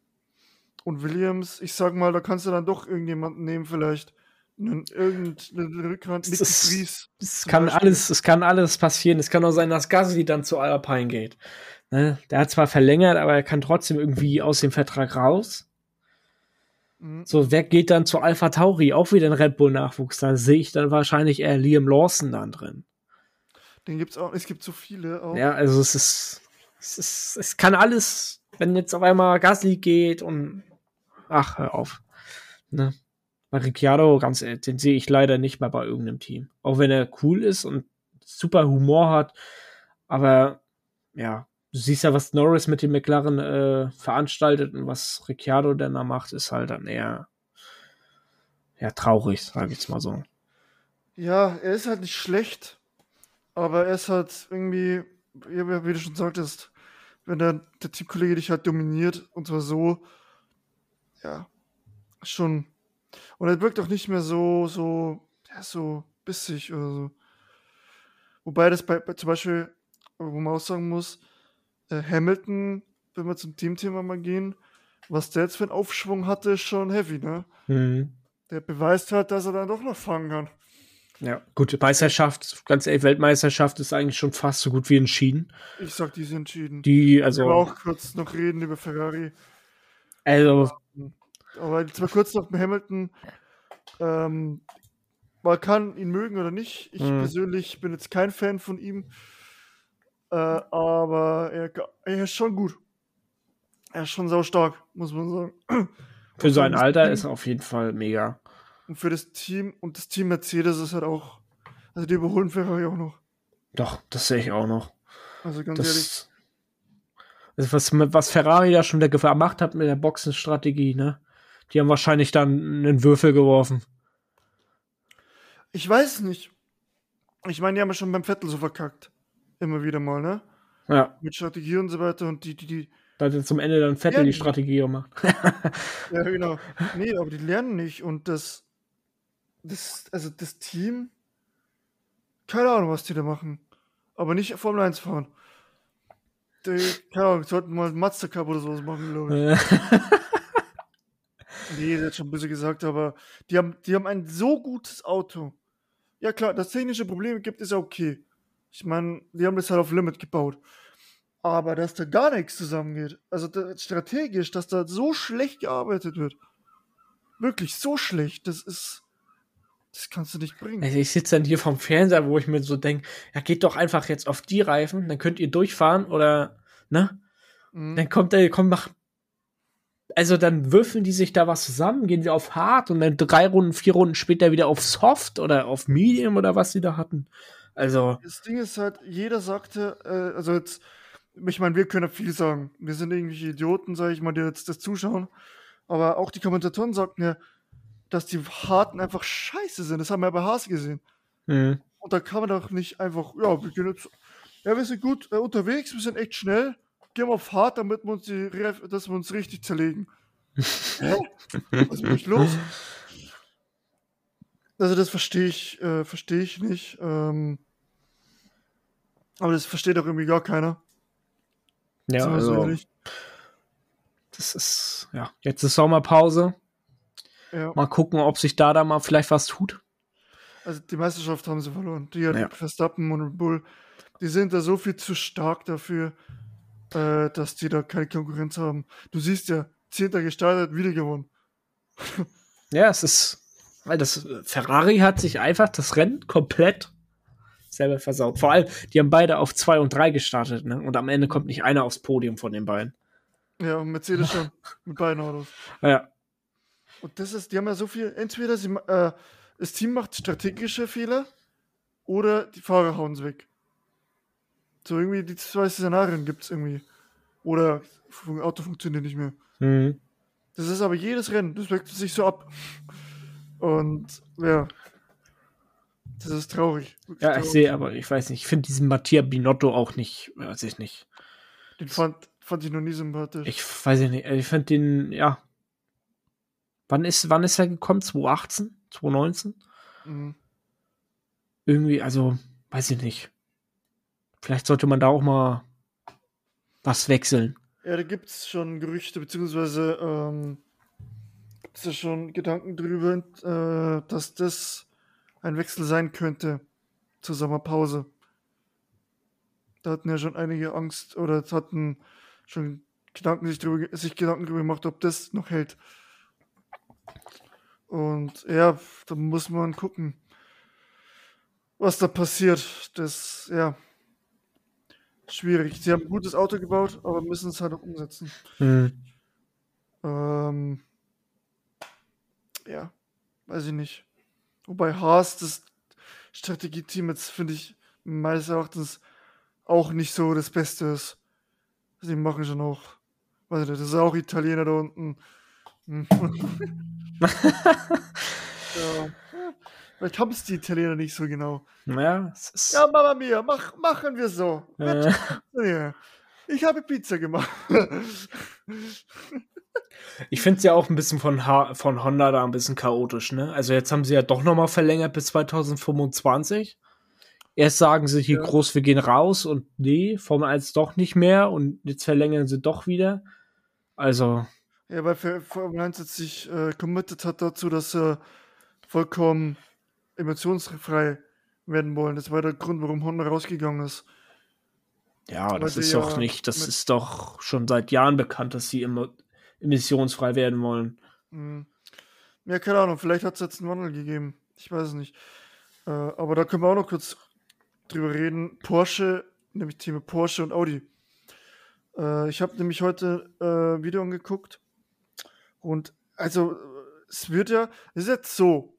und Williams, ich sag mal, da kannst du dann doch irgendjemanden nehmen, vielleicht. Einen, irgendeinen Rückhand, Nicky ist- Fries. Es kann Beispiel. alles, es kann alles passieren. Es kann auch sein, dass Gasly dann zu Alpine geht. Ne? Der hat zwar verlängert, aber er kann trotzdem irgendwie aus dem Vertrag raus. Mhm. So, wer geht dann zu Alpha Tauri? Auch wieder ein Red Bull Nachwuchs. Da sehe ich dann wahrscheinlich eher Liam Lawson dann drin. Den gibt's auch, es gibt so viele auch. Ja, also es ist, es ist, es kann alles, wenn jetzt auf einmal Gasly geht und ach, hör auf. Ne? Bei Ricciardo, ganz ehrlich, den sehe ich leider nicht mehr bei irgendeinem Team. Auch wenn er cool ist und super Humor hat, aber ja, du siehst ja, was Norris mit dem McLaren äh, veranstaltet und was Ricciardo denn da macht, ist halt dann eher ja, traurig, sage ich jetzt mal so. Ja, er ist halt nicht schlecht, aber er ist halt irgendwie, wie du schon sagtest, wenn der, der Teamkollege dich halt dominiert und zwar so, ja, schon. Und er wirkt auch nicht mehr so, so, ja, so bissig oder so. Wobei das bei, bei zum Beispiel, wo man auch sagen muss, äh, Hamilton, wenn wir zum Teamthema mal gehen, was der jetzt für einen Aufschwung hatte, ist schon heavy, ne? Mhm. Der beweist halt, dass er dann doch noch fangen kann. Ja, gut, Meisterschaft, ganz ehrlich, Weltmeisterschaft ist eigentlich schon fast so gut wie entschieden. Ich sag, die sind entschieden. Die, Also, also, auch kurz noch reden über Ferrari. also, Aber jetzt mal kurz noch mit Hamilton. Ähm, man kann ihn mögen oder nicht. Ich Mhm. persönlich bin jetzt kein Fan von ihm. Äh, aber er, er ist schon gut. Er ist schon sau stark, muss man sagen. für sein Alter Team- ist er auf jeden Fall mega. Und für das Team und das Team Mercedes ist halt auch. Also die überholen Ferrari auch noch. Doch, das sehe ich auch noch. Also ganz ehrlich. Das, also was, was Ferrari da schon wieder gemacht hat mit der Boxenstrategie, ne? Die haben wahrscheinlich dann einen Würfel geworfen. Ich weiß es nicht. Ich meine, die haben ja schon beim Vettel so verkackt. Immer wieder mal, ne? Ja, Mit Strategie und so weiter und die, die, die, da hat zum Ende dann Vettel die Strategie gemacht. Ja, genau. Nee, aber die lernen nicht und das, das, also das Team, keine Ahnung, was die da machen. Aber nicht Formel 1 fahren. Die, keine Ahnung, sollten mal Mazda Cup oder sowas machen, glaube ich. Nee, das hat schon ein bisschen gesagt, aber die haben, die haben ein so gutes Auto. Ja klar, dass technische Probleme gibt, ist ja okay. Ich meine, die haben das halt auf Limit gebaut. Aber dass da gar nichts zusammengeht, also da, strategisch, dass da so schlecht gearbeitet wird, wirklich so schlecht, das ist, das kannst du nicht bringen. Also ich sitze dann hier vom Fernseher, wo ich mir so denke, ja, geht doch einfach jetzt auf die Reifen, dann könnt ihr durchfahren oder, ne? Mhm. Dann kommt der, kommt, mach, also dann würfeln die sich da was zusammen, gehen sie auf hart und dann drei Runden, vier Runden später wieder auf soft oder auf medium oder was sie da hatten. Also. Das Ding ist halt, jeder sagte, äh, also jetzt, ich meine, wir können viel sagen. Wir sind irgendwelche Idioten, sage ich mal, die jetzt das zuschauen. Aber auch die Kommentatoren sagten ja, dass die Harten einfach scheiße sind. Das haben wir ja bei Haas gesehen. Mhm. Und da kann man doch nicht einfach, ja, wir gehen jetzt, ja, wir sind gut äh, unterwegs, wir sind echt schnell gehen wir auf hart, damit wir uns, die, dass wir uns richtig zerlegen. Hä? Was ist mit los? Also das verstehe ich, äh, verstehe ich nicht. Ähm, aber das versteht auch irgendwie gar keiner. Ja, also, so das ist, ja, jetzt ist Sommerpause. Ja. Mal gucken, ob sich da da mal vielleicht was tut. Also die Meisterschaft haben sie verloren. Die ja. Verstappen und Bull, die sind da so viel zu stark dafür äh, dass die da keine Konkurrenz haben. Du siehst ja, Zehnter gestartet, wieder gewonnen. ja, es ist, weil das Ferrari hat sich einfach das Rennen komplett selber versaut. Vor allem, die haben beide auf 2 und 3 gestartet, ne? Und am Ende kommt nicht einer aufs Podium von den beiden. Ja, und Mercedes schon mit beiden Autos. Ja. Und das ist, die haben ja so viel, entweder sie, äh, das Team macht strategische Fehler oder die Fahrer hauen es weg. So irgendwie die zwei Szenarien gibt es irgendwie. Oder Auto funktioniert nicht mehr. Mhm. Das ist aber jedes Rennen, das wechselt sich so ab. Und ja, das ist traurig. Ja, traurig. ich sehe, aber ich weiß nicht, ich finde diesen Mattia Binotto auch nicht, weiß ich nicht. Den fand, fand ich noch nie sympathisch. Ich weiß nicht, ich finde den, ja. Wann ist, wann ist er gekommen? 2018? 2019? Mhm. Irgendwie, also, weiß ich nicht. Vielleicht sollte man da auch mal was wechseln. Ja, da gibt es schon Gerüchte, beziehungsweise ähm, gibt es ja schon Gedanken drüber, äh, dass das ein Wechsel sein könnte zur Sommerpause. Da hatten ja schon einige Angst oder hatten schon Gedanken sich, drüber, sich Gedanken darüber gemacht, ob das noch hält. Und ja, da muss man gucken, was da passiert. Das, ja, schwierig. Sie haben ein gutes Auto gebaut, aber müssen es halt auch umsetzen. Mhm. Ähm, ja, weiß ich nicht. Wobei Haas, das Strategieteam jetzt, finde ich, meines Erachtens auch nicht so das Beste ist. Sie machen schon auch, weiß ich nicht, das ist auch Italiener da unten. ja. Vielleicht haben es die Italiener nicht so genau. Ja, ja Mama Mia, mach, machen wir so. Äh. Ich habe Pizza gemacht. ich finde es ja auch ein bisschen von, H von Honda da ein bisschen chaotisch, ne? Also jetzt haben sie ja doch nochmal verlängert bis 2025. Erst sagen sie hier ja. groß, wir gehen raus und nee, Formel 1 doch nicht mehr und jetzt verlängern sie doch wieder. Also. Ja, weil Formel 1 jetzt sich äh, committed hat dazu, dass er äh, vollkommen emotionsfrei werden wollen. Das war der Grund, warum Honda rausgegangen ist. Ja, das ist doch ja nicht, das ist doch schon seit Jahren bekannt, dass sie immer emissionsfrei werden wollen. Mhm. Ja, keine Ahnung, vielleicht hat es jetzt einen Wandel gegeben. Ich weiß es nicht. Äh, aber da können wir auch noch kurz drüber reden. Porsche, nämlich Thema Porsche und Audi. Äh, ich habe nämlich heute äh, Video angeguckt und also es wird ja, es ist jetzt so,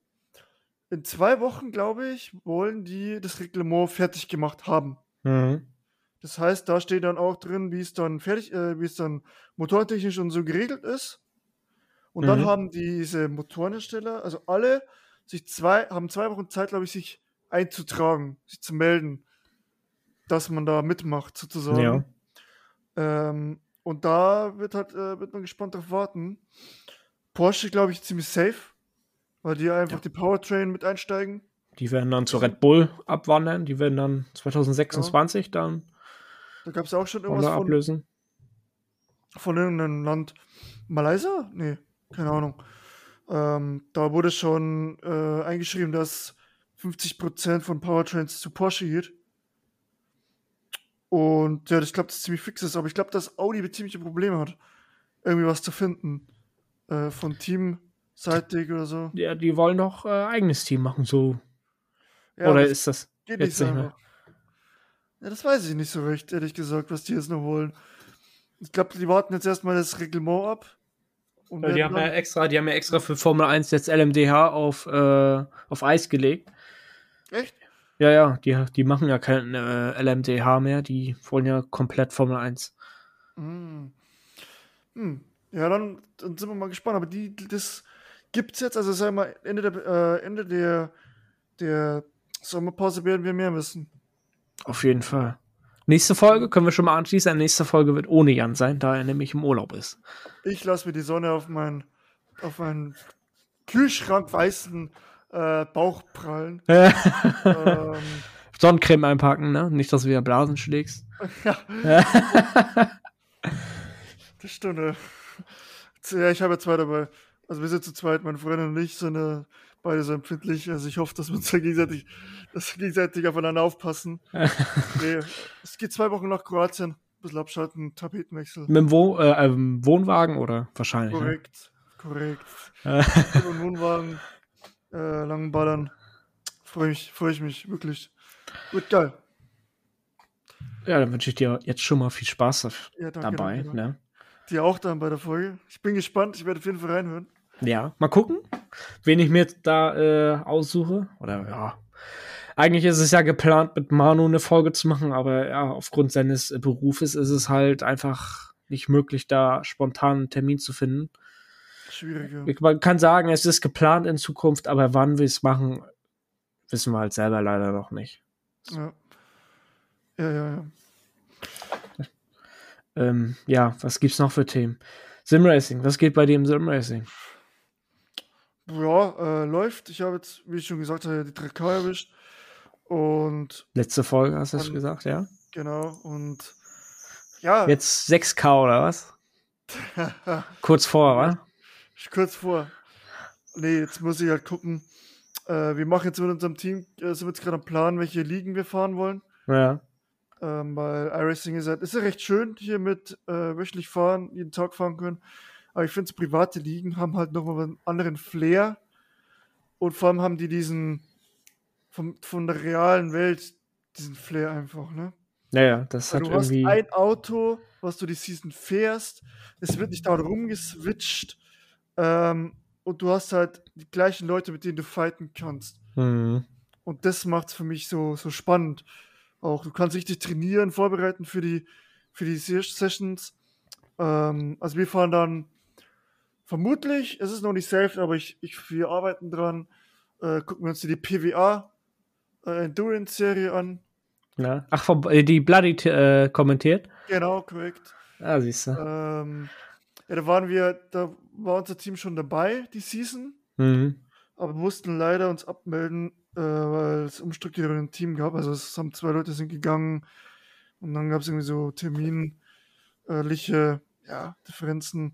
in zwei Wochen, glaube ich, wollen die das Reglement fertig gemacht haben. Mhm. Das heißt, da steht dann auch drin, wie es dann fertig, äh, wie es dann motortechnisch und so geregelt ist. Und mhm. dann haben diese Motorenhersteller, also alle, sich zwei, haben zwei Wochen Zeit, glaube ich, sich einzutragen, sich zu melden, dass man da mitmacht, sozusagen. Ja. Ähm, und da wird halt, äh, wird man gespannt darauf warten. Porsche, glaube ich, ziemlich safe. Weil die einfach ja. die Powertrain mit einsteigen. Die werden dann zu Red Bull abwandern. Die werden dann 2026 ja. dann. Da gab es auch schon irgendwas von, ablösen. von irgendeinem Land. Malaysia? Nee, keine Ahnung. Ähm, da wurde schon äh, eingeschrieben, dass 50% von Powertrains zu Porsche geht. Und ja, ich glaube, das ziemlich fix ist, aber ich glaube, dass Audi ziemliche Probleme hat, irgendwie was zu finden. Äh, von Teamseitig oder so. Ja, die wollen doch äh, eigenes Team machen, so. Ja, Oder das ist das geht jetzt nicht nicht mehr? Ja, das weiß ich nicht so recht, ehrlich gesagt, was die jetzt noch wollen. Ich glaube, die warten jetzt erstmal das Reglement ab. Weil Die haben ja extra, die haben ja extra für Formel 1 jetzt LMDH auf, äh, auf Eis gelegt. Echt? Ja, ja, die, die machen ja kein äh, LMDH mehr, die wollen ja komplett Formel 1. Hm. Hm. Ja, dann, dann sind wir mal gespannt. Aber die, das gibt's jetzt, also sagen wir mal, Ende der, äh, Ende der, der Sommerpause werden wir mehr wissen. Auf jeden Fall. Nächste Folge können wir schon mal anschließen. Nächste Folge wird ohne Jan sein, da er nämlich im Urlaub ist. Ich lasse mir die Sonne auf meinen, auf meinen Kühlschrank weißen äh, Bauch prallen. ähm, Sonnencreme einpacken, ne? Nicht, dass du wieder Blasen schlägst. ja, das stimmt. ja. Ja, ich habe ja zwei dabei. Also wir sind zu zweit, meine Freundin und ich sind äh, beide so empfindlich. Also ich hoffe, dass wir uns da gegenseitig, dass wir gegenseitig aufeinander aufpassen. nee, es geht zwei Wochen nach Kroatien. Ein bisschen abschalten, Tapetenwechsel. Mit dem Wo äh, ähm, Wohnwagen oder wahrscheinlich? Ne? Korrekt, korrekt. Äh, Und Wohnwagen, äh, langen Ballern. Freue mich, freue ich mich, wirklich. Wird geil. ja, dann wünsche ich dir jetzt schon mal viel Spaß Ja, danke, dabei. danke. Ne? Dir auch dann bei der Folge. Ich bin gespannt, ich werde auf jeden Fall reinhören. Ja, mal gucken, wen ich mir da äh, aussuche. Oder ja. Eigentlich ist es ja geplant, mit Manu eine Folge zu machen, aber ja, aufgrund seines Berufes ist es halt einfach nicht möglich, da spontan einen Termin zu finden. Schwieriger. Man kann sagen, es ist geplant in Zukunft, aber wann wir es machen, wissen wir halt selber leider noch nicht. Ja. Ja, ja, ja. Ähm, ja, was gibt's noch für Themen? Simracing, was geht bei dir im Simracing? Ja, äh, läuft. Ich habe jetzt, wie ich schon gesagt habe, die 3K erwischt. Und Letzte Folge hast du es gesagt, ja? genau, und ja, Jetzt 6K oder was? Kurz vor, wa? kurz vor. Nee, jetzt muss ich halt gucken. Äh, wir machen jetzt mit unserem Team, äh, sind wir jetzt gerade am Plan, welche Ligen wir fahren wollen. Ja. Ähm, weil iRacing ist halt, ist ja recht schön hier mit äh, wöchentlich fahren, jeden Tag fahren können. Aber ich finde, so private Ligen haben halt nochmal einen anderen Flair. Und vor allem haben die diesen, vom, von der realen Welt, diesen Flair einfach, ne? Naja, das Weil hat du hast irgendwie. ein Auto, was du die Season fährst, es wird nicht dauernd rumgeswitcht ähm, und du hast halt die gleichen Leute, mit denen du fighten kannst. Hm. Und das macht es für mich so, so spannend. Auch du kannst richtig trainieren, vorbereiten für die, für die Se- Sessions. Ähm, also wir fahren dann vermutlich, es ist noch nicht safe, aber ich, ich, wir arbeiten dran, äh, gucken wir uns die PWA äh, Endurance-Serie an. Ja. Ach, vom, äh, die Bloody äh, kommentiert? Genau, korrekt. Ah, siehst du. Ähm, ja, da waren wir, da war unser Team schon dabei, die Season, Mhm. aber mussten leider uns abmelden, äh, weil es Umstrukturierung im Team gab. Also es haben zwei Leute sind gegangen und dann gab es irgendwie so terminliche ja, Differenzen.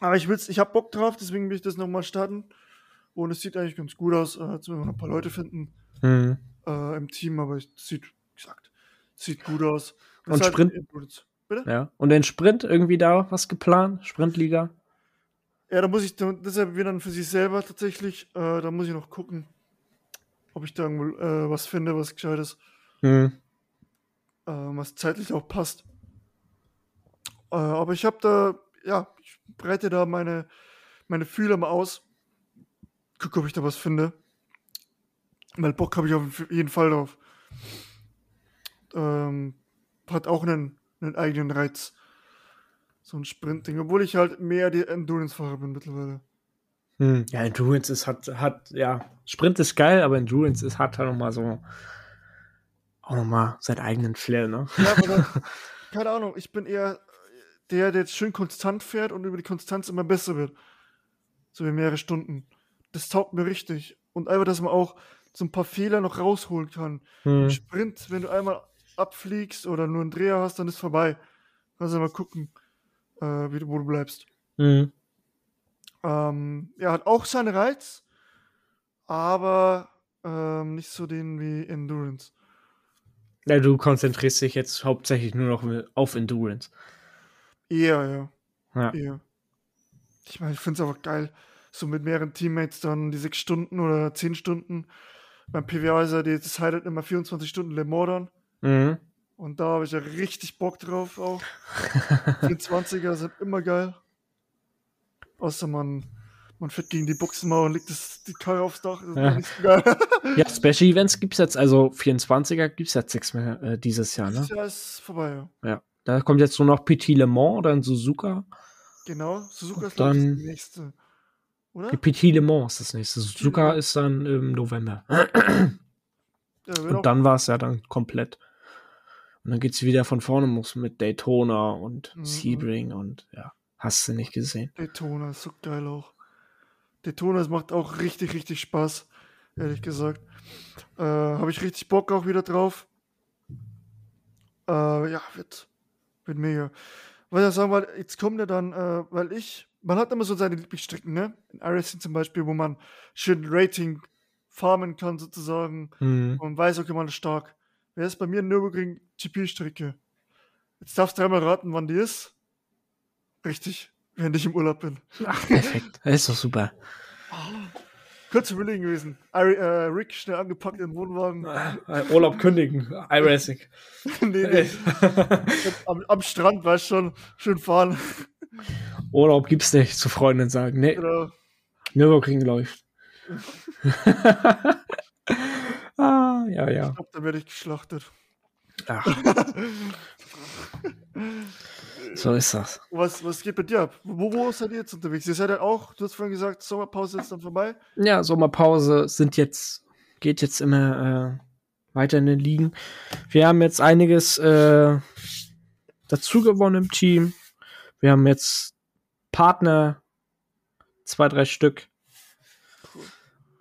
Aber ich will's, ich habe Bock drauf, deswegen will ich das nochmal starten. Und es sieht eigentlich ganz gut aus. Äh, jetzt müssen wir noch ein paar Leute finden Mhm. äh, im Team, aber es sieht, wie gesagt, sieht gut aus. Und halt Sprint? Bitte? Ja. Und den Sprint irgendwie da was geplant? Sprintliga? Ja, da muss ich, ja wieder dann für sich selber tatsächlich. Äh, da muss ich noch gucken, ob ich da irgendwo äh, was finde, was gescheites, Mhm. äh, was zeitlich auch passt. Äh, aber ich habe da, ja, ich breite da meine, meine Fühler mal aus. Gucke, ob ich da was finde. Weil Bock habe ich auf jeden Fall drauf. Ähm, hat auch einen, einen eigenen Reiz. So ein Sprintding, obwohl ich halt mehr die Endurance-Fahrer bin mittlerweile. Hm. Ja, Endurance ist hat, hat, ja, Sprint ist geil, aber Endurance ist hat halt nochmal so auch nochmal seinen eigenen Flair, ne? Ja, aber keine Ahnung, ich bin eher der, der jetzt schön konstant fährt und über die Konstanz immer besser wird. So wie mehrere Stunden. Das taugt mir richtig. Und einfach, dass man auch so ein paar Fehler noch rausholen kann. Hm. Sprint, wenn du einmal abfliegst oder nur einen Dreher hast, dann ist vorbei. Kannst du mal gucken, äh, wie du, wo du bleibst. Hm. Ähm, ja, hat auch seinen Reiz, aber ähm, nicht so den wie Endurance. Ja, du konzentrierst dich jetzt hauptsächlich nur noch auf Endurance. Eher, ja. Ja. Eher. Ich meine, ich finde es aber geil, so mit mehreren Teammates dann die sechs Stunden oder zehn Stunden. Beim PWA ist ja die- das Highlight immer 24 Stunden Le Mans dann. Mhm. Und da habe ich ja richtig Bock drauf auch. 24er sind immer geil. Außer man, man fährt gegen die Boxenmauer und legt das, die Karre aufs Dach. Ja. so. Ja, Special Events gibt's jetzt, also 24er gibt's jetzt nichts mehr äh, dieses Jahr, ne? Das Jahr ist vorbei, ja. Ja. Da kommt jetzt nur noch PT Le Mans oder ein Suzuka. Genau. Suzuka ist dann- das nächste. Oder? PT Le Mans ist das nächste. Suzuka Le ist dann im November. Ja, Und dann war es ja dann komplett. Und dann geht's wieder von vorne muss mit Daytona und Mhm. Sebring und ja, hast du nicht gesehen. Daytona ist so geil auch. Daytona das macht auch richtig, richtig Spaß, ehrlich gesagt. Äh, Habe ich richtig Bock auch wieder drauf. Äh, ja, wird, wird mega. Was ich sagen wollte, jetzt kommt ja dann, äh, weil ich, man hat immer so seine Lieblingsstrecken, ne? In iRacing zum Beispiel, wo man schön Rating farmen kann sozusagen Mhm. und weiß, okay, man ist stark. Wer ist bei mir in Nürburgring GP-Strecke? Jetzt darfst du dreimal raten, wann die ist. Richtig, während ich im Urlaub bin. Ach, perfekt. Das ist doch super. Kurz überlegen gewesen. Äh, Rick schnell angepackt in den Wohnwagen. Äh, Urlaub kündigen. iRacing. nee, nee. am, am Strand war ich schon schön fahren. Urlaub gibt's nicht, zu Freunden sagen. Nee, Genau. Nürburgring läuft. ah, ja, ja. Ich glaube, da werde ich geschlachtet. Ach. So ist das. Was, was geht bei dir ab? Wo, wo seid ihr jetzt unterwegs? Ihr seid ja auch, du hast vorhin gesagt, Sommerpause ist dann vorbei. Ja, Sommerpause sind jetzt, geht jetzt immer äh, weiter in den Ligen. Wir haben jetzt einiges äh, dazu gewonnen im Team. Wir haben jetzt Partner, zwei, drei Stück.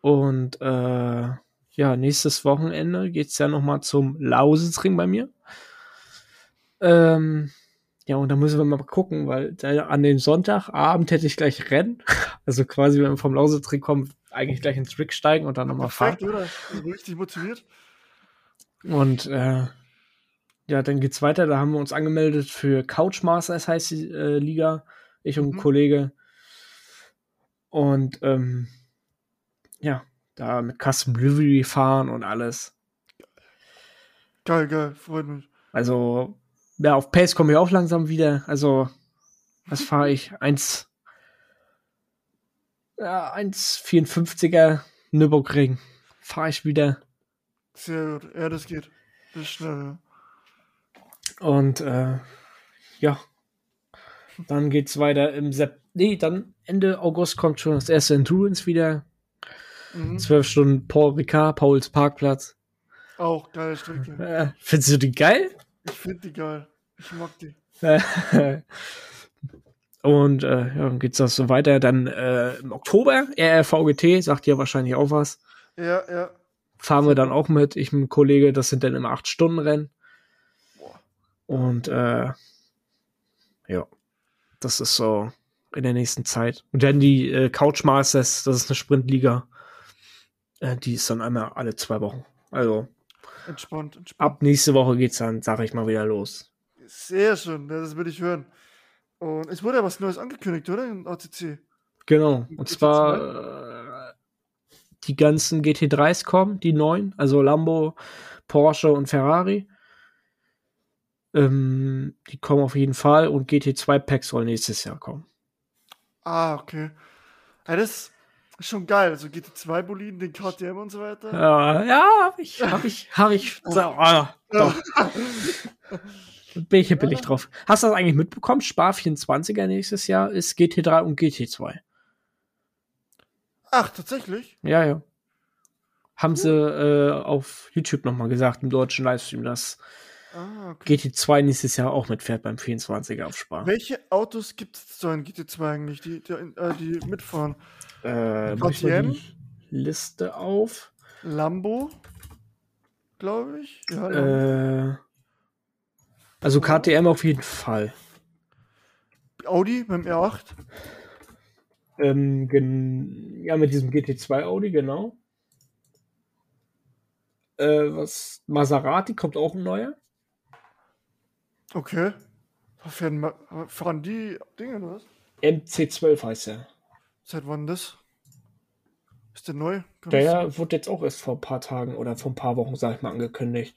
Und äh, ja, nächstes Wochenende geht's ja noch mal zum Lausitzring bei mir. Ähm, ja, und da müssen wir mal gucken, weil an dem Sonntagabend hätte ich gleich Rennen. Also quasi, wenn wir vom Lausitzring kommen, eigentlich gleich ins Trick steigen und dann nochmal fahren. Oder? Also richtig motiviert. Und äh, ja, dann geht's weiter. Da haben wir uns angemeldet für Couchmasters, heißt die äh, Liga. Ich und ein Mhm. Kollege. Und ähm, ja, da mit Custom Livery fahren und alles. Geil, geil, freut mich. Also, ja, auf Pace komme ich auch langsam wieder. Also, was fahre ich? 1, ja, 1,54er Nürburgring. Fahre ich wieder. Sehr gut. Ja, das geht. Das ist schnell, ja. Und äh, ja, dann geht's weiter im Sep nee, dann Ende August kommt schon das erste Endurance wieder. Mhm. Zwölf Stunden Paul Ricard, Pauls Parkplatz. Auch geile Strecke. Äh, findest du die geil? Ich finde die geil. Ich mag die. Und äh, ja, dann geht's das so weiter. Dann äh, im Oktober, RRVGT, sagt ja wahrscheinlich auch was. Ja, ja. Fahren wir dann auch mit. Ich mit einem Kollege, das sind dann immer acht Stunden Rennen. Und äh, ja, das ist so in der nächsten Zeit. Und dann die äh, Couch Masters, das ist eine Sprintliga. Äh, die ist dann einmal alle zwei Wochen. Also Entspannt, entspannt. ab nächste Woche geht's dann, sag ich mal, wieder los. Sehr schön, das würde ich hören. Und es wurde ja was Neues angekündigt, oder? In ATC. Genau. Und GT2? zwar äh, die ganzen GT3s kommen, die neuen, also Lambo, Porsche und Ferrari. Ähm, die kommen auf jeden Fall und GT2 Packs soll nächstes Jahr kommen. Ah, okay. Ja, das ist schon geil. Also GT2-Boliden, den KTM und so weiter. Ja, ja, hab ich, hab ich, hab ich. So, ah, doch. Bin ich hier billig drauf. Hast du das eigentlich mitbekommen? Spar 24er nächstes Jahr ist GT3 und GT2. Ach, tatsächlich? Ja, ja. Haben sie äh, auf YouTube nochmal gesagt, im deutschen Livestream, dass Ah, okay. GT2 nächstes Jahr auch mitfährt beim 24er auf Spar. Welche Autos gibt es so in GT2 eigentlich, die, die, äh, die mitfahren? Äh, KTM? Liste auf. Lambo, glaube ich. Ja, Lambo. Äh, also KTM auf jeden Fall. Audi mit dem R8. Ähm, ja, mit diesem GT2 Audi, genau. äh, was Maserati kommt auch ein neuer. Okay. Fahren, fahren die Dinge oder was? MC12 heißt er. Seit wann das? Ist der neu? Kann Der wurde jetzt auch erst vor ein paar Tagen oder vor ein paar Wochen, sag ich mal, angekündigt.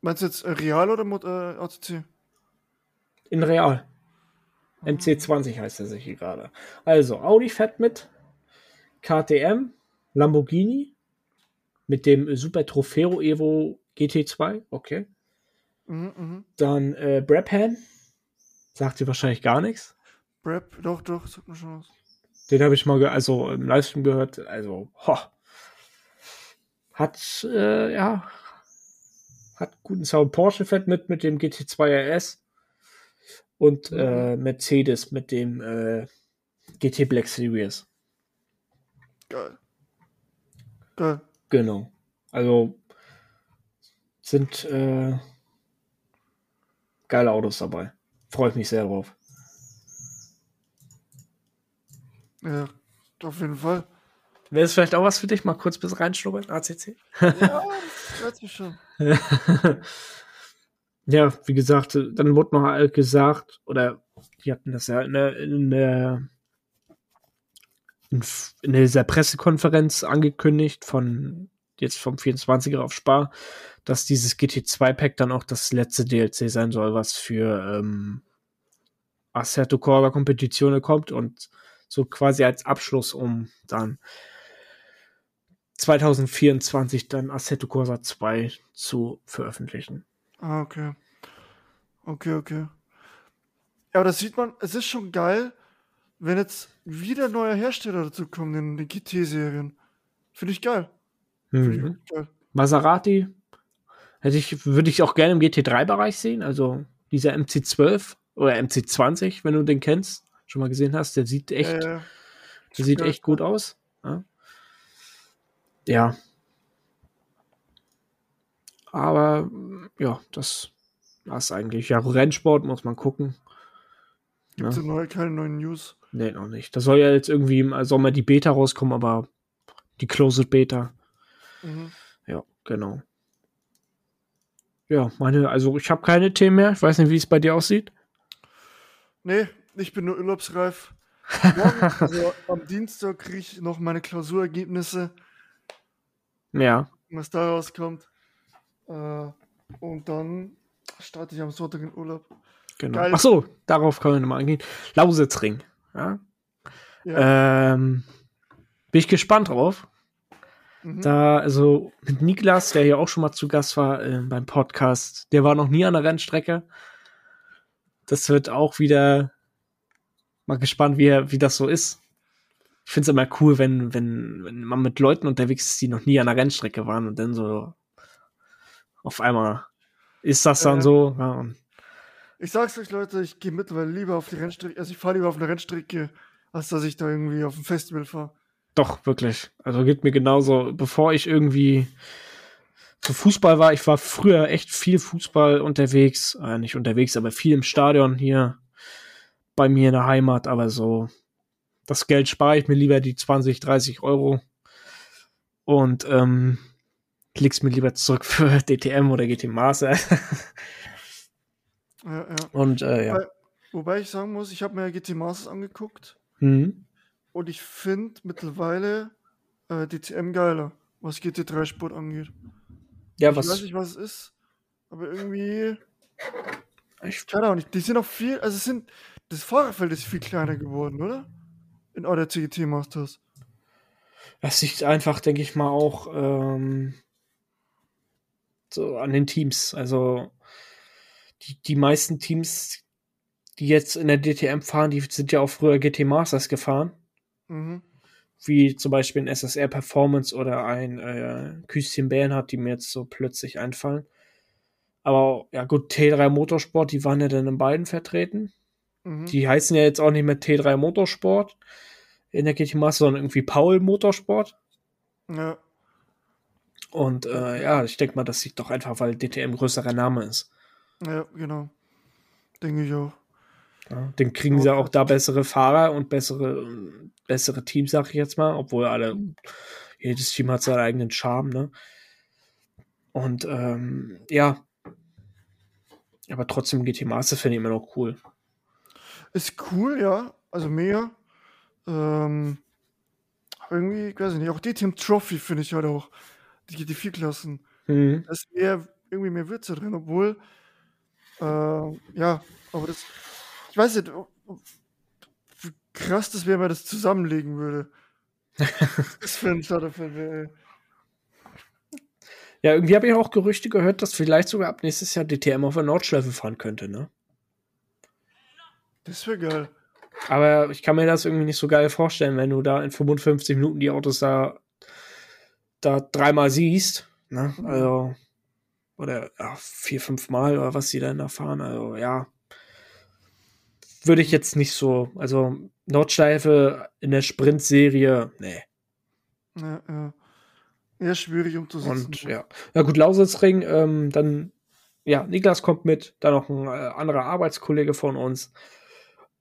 Meinst du jetzt äh, Real oder äh, ACC? In Real. MC20 heißt er sich hier gerade. Also, Audi fährt mit, KTM, Lamborghini, mit dem Super Trofeo Evo GT2, okay. Mhm, mhm. Dann äh, Brabham, sagt dir wahrscheinlich gar nichts. Brap, doch, doch, sagt mir schon was. Den habe ich mal also im Livestream gehört. Also, ho. Hat, äh, ja, hat guten Sound. Porsche fährt mit, mit dem GT2 RS und äh, Mercedes mit dem äh, GT Black Series. Geil. Geil. Genau. Also sind äh, geile Autos dabei. Freue ich mich sehr drauf. Ja, auf jeden Fall. Wäre es vielleicht auch was für dich? Mal kurz bis reinschnuppern, ACC? Ja, das weiß ich schon. ja, wie gesagt, dann wurde noch halt gesagt, oder die hatten das ja in der, in der in, in dieser Pressekonferenz angekündigt von jetzt vom 24er auf Spar, dass dieses GT2-Pack dann auch das letzte DLC sein soll, was für ähm, Assetto Corsa Competizione kommt und so quasi als Abschluss, um dann 2024 dann Assetto Corsa 2 zu veröffentlichen. Ah, okay. Okay, okay. Ja, aber das sieht man, es ist schon geil, wenn jetzt wieder neue Hersteller dazu kommen in den GT-Serien. Finde ich geil. Mhm. Maserati hätte ich, würde ich auch gerne im GT3-Bereich sehen. Also dieser MC12 oder MC20, wenn du den kennst, schon mal gesehen hast, der sieht echt, Äh, der sieht echt gut aus. Ja. ja. Aber ja, das war's eigentlich. Ja, Rennsport muss man gucken. Gibt's ja neue, keine neuen News. Nee, noch nicht. Da soll ja jetzt irgendwie im Sommer die Beta rauskommen, aber die Closed Beta. Mhm. Ja, genau. Ja, meine, also ich habe keine Themen mehr. Ich weiß nicht, wie es bei dir aussieht. Nee, ich bin nur urlaubsreif. Morgen, also am Dienstag kriege ich noch meine Klausurergebnisse, Ja. was da rauskommt. Äh, und dann starte ich am Sonntag in Urlaub. Genau. Geil. Ach so, darauf können wir nochmal eingehen. Lausitzring. Ja. Ja. Ähm, bin ich gespannt drauf. Mhm. Da, also mit Niklas, der hier auch schon mal zu Gast war äh, beim Podcast, der war noch nie an der Rennstrecke. Das wird auch wieder mal gespannt, wie, er, wie das so ist. Ich finde es immer cool, wenn, wenn, wenn man mit Leuten unterwegs ist, die noch nie an der Rennstrecke waren und dann so auf einmal ist das dann Ähm. so. Ja, Ich sag's euch, Leute, ich gehe mittlerweile lieber auf die Rennstrecke, also ich fahre lieber auf eine Rennstrecke, als dass ich da irgendwie auf ein Festival fahre. Doch, wirklich. Also geht mir genauso. Bevor ich irgendwie für Fußball war, ich war früher echt viel Fußball unterwegs. Äh, nicht unterwegs, aber viel im Stadion hier bei mir in der Heimat. Aber so, das Geld spare ich mir lieber die 20, 30 Euro und ähm, leg's mir lieber zurück für DTM oder GT Master. Ja, ja. und äh, ja. Wobei, wobei ich sagen muss, ich habe mir GT Masters angeguckt Mhm. Und ich finde mittlerweile äh, DTM geiler, was GT3 Sport angeht. Ja, Ich weiß was? nicht, was es ist, aber irgendwie, Ich, keine Ahnung, die sind noch viel, also sind, das Fahrerfeld ist viel kleiner geworden, oder? In der GT Masters. Das liegt einfach, denke ich mal, auch ähm, so an den Teams. Also die, die meisten Teams, die jetzt in der DTM fahren, die sind ja auch früher GT Masters gefahren. Mhm. Wie zum Beispiel ein SSR Performance oder ein äh, Küstchen Bernhard, die mir jetzt so plötzlich einfallen. Aber ja gut, T3 Motorsport, die waren ja dann in beiden vertreten. Mhm. Die heißen ja jetzt auch nicht mehr T3 Motorsport in der GT Master, sondern irgendwie Paul Motorsport. Ja, Und äh, ja, ich denke mal, das liegt doch einfach, weil DTM größerer Name ist. ja, genau. Denke ich auch. Ja, den kriegen sie auch da bessere Fahrer und bessere, bessere Teams, sag ich jetzt mal, obwohl alle, jedes Team hat seinen eigenen Charme, ne? Und ähm, ja. Aber trotzdem GT Master finde ich immer noch cool. Ist cool, ja. Also mega. Ähm, irgendwie, ich weiß nicht, auch die Team Trophy finde ich halt auch. Die GT4-Klassen. Mhm. Da ist mehr, irgendwie mehr Würze drin, obwohl, äh, ja, aber das, ich weiß nicht, wie krass das wäre, wenn man das zusammenlegen würde. das für ein Starterfeld wäre, Ja, irgendwie habe ich auch Gerüchte gehört, dass vielleicht sogar ab nächstes Jahr DTM auf der Nordschleife fahren könnte, ne? Das wäre geil. Aber ich kann mir das irgendwie nicht so geil vorstellen, wenn du da in 55 Minuten die Autos da, da dreimal siehst. Ne? Also, oder ja, vier, fünf Mal oder was die dann da fahren. Also, ja. Würde ich jetzt nicht so. Also, Nordschleife in der Sprintserie, nee. Ja, ja. Eher schwierig umzusetzen. Und ja. Ja, gut, Lausitzring, ähm, dann, ja, Niklas kommt mit, dann noch ein äh, anderer Arbeitskollege von uns.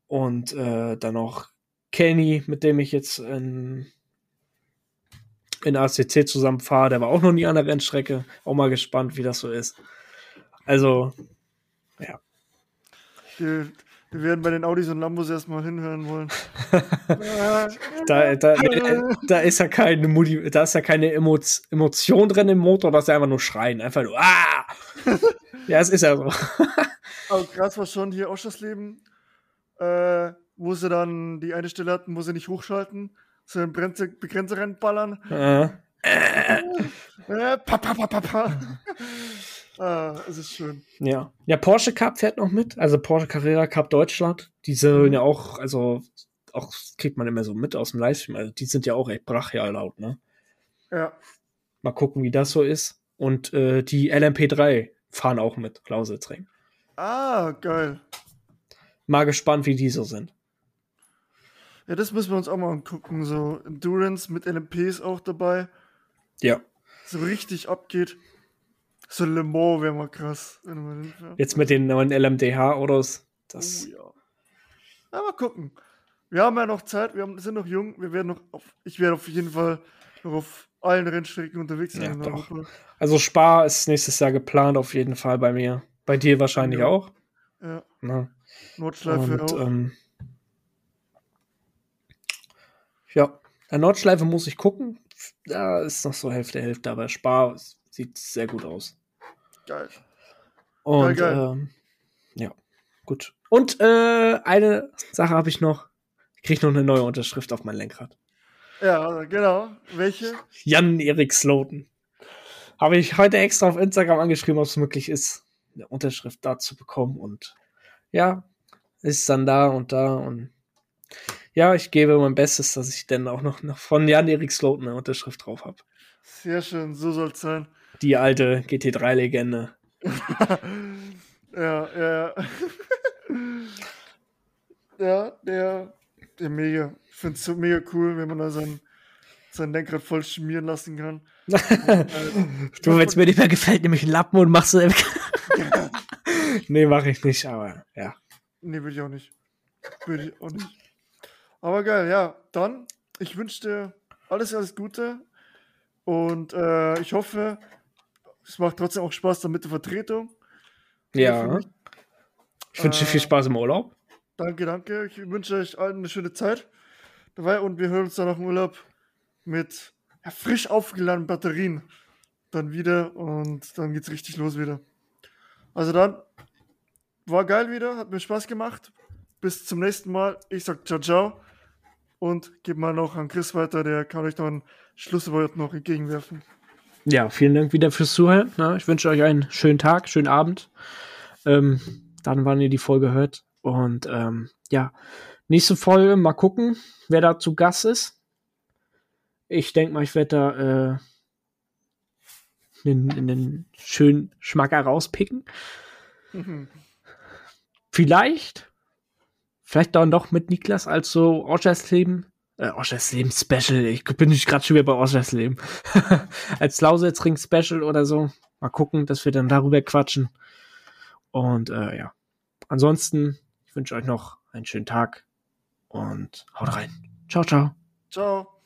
Und äh, dann noch Kenny, mit dem ich jetzt in, in ACC zusammenfahre. Der war auch noch nie an der Rennstrecke. Auch mal gespannt, wie das so ist. Also, ja. Wir, wir werden bei den Audis und Lambos erstmal hinhören wollen. Da, da, da ist ja keine Motiv da ist ja keine Emo Emotion drin im Motor, das ist ja einfach nur schreien. Einfach nur, ah! ja, es ist ja so. Aber krass war schon hier Ausschussleben, äh, wo sie dann die eine Stelle hatten, wo sie nicht hochschalten, so einen Begrenzer, Begrenzer reinballern. Äh, Äh, pa, pa, pa, pa, pa. Ah, es ist schön. ja. Ja, Porsche Cup fährt noch mit, also Porsche Carrera Cup Deutschland. Die sollen ja auch, also auch kriegt man immer so mit aus dem Livestream. Also die sind ja auch echt brachial laut, ne? Ja. Mal gucken, wie das so ist. Und äh, die LMP3 fahren auch mit, Lausitzring. Ah, geil. Mal gespannt, wie die so sind. Ja, das müssen wir uns auch mal angucken. So Endurance mit LMPs auch dabei. Ja. So richtig abgeht. So Le Mans wäre mal krass. Jetzt mit den neuen LMDH-Autos. Das, Oh, ja. Na, mal gucken. Wir haben ja noch Zeit, wir haben, sind noch jung, wir werden noch auf, ich werde auf jeden Fall noch auf allen Rennstrecken unterwegs sein Ja. Also Spa ist nächstes Jahr geplant, auf jeden Fall bei mir. Bei dir wahrscheinlich Ja. auch. Ja, Ne? Nordschleife Und, auch. ähm, ja, der Nordschleife muss ich gucken. Da ist noch so Hälfte, Hälfte, aber Spa sieht sehr gut aus. Geil. Und Geil, geil. Ähm, ja, gut. Und äh, eine Sache habe ich noch. Ich kriege noch eine neue Unterschrift auf mein Lenkrad. Ja, genau. Welche? Jan-Erik Sloten. Habe ich heute extra auf Instagram angeschrieben, ob es möglich ist, eine Unterschrift da zu bekommen. Und ja, ist dann da und da. Und ja, ich gebe mein Bestes, dass ich dann auch noch, noch von Jan-Erik Sloten eine Unterschrift drauf habe. Sehr schön, so soll es sein. Die alte GT3-Legende. ja, ja. ja, der, der mega. Ich finde es so mega cool, wenn man da sein, sein Lenkrad voll schmieren lassen kann. Du, wenn es mir nicht mehr gefällt, nehme ich einen Lappen und machst du. nee, mache ich nicht, aber ja. Nee, würde ich auch nicht. Würde ich auch nicht. Aber geil, ja. Dann, ich wünsche dir alles, alles Gute. Und äh, ich hoffe, es macht trotzdem auch Spaß dann mit der Vertretung. Ja. Ich wünsche dir viel Äh, Spaß im Urlaub. Danke, danke. Ich wünsche euch allen eine schöne Zeit dabei und wir hören uns dann nach dem Urlaub mit ja, frisch aufgeladenen Batterien dann wieder und dann geht's richtig los wieder. Also dann, war geil wieder, hat mir Spaß gemacht. Bis zum nächsten Mal. Ich sag ciao, ciao und gebe mal noch an Chris weiter, der kann euch noch ein Schlusswort noch entgegenwerfen. Ja, vielen Dank wieder fürs Zuhören. Na, ich wünsche euch einen schönen Tag, schönen Abend. Ähm, dann, wann ihr die Folge hört. Und ähm, ja, nächste Folge, mal gucken, wer da zu Gast ist. Ich denke mal, ich werde da äh, einen, einen schönen Schmacker rauspicken. Vielleicht, vielleicht dann doch mit Niklas als so Ortschaftsleben, äh, Ortschaftsleben Special. Ich bin nicht gerade schon wieder bei Ortschaftsleben. als Lausitzring Special oder so. Mal gucken, dass wir dann darüber quatschen. Und äh, ja, ansonsten, ich wünsche euch noch einen schönen Tag und haut rein. Ciao, ciao. Ciao.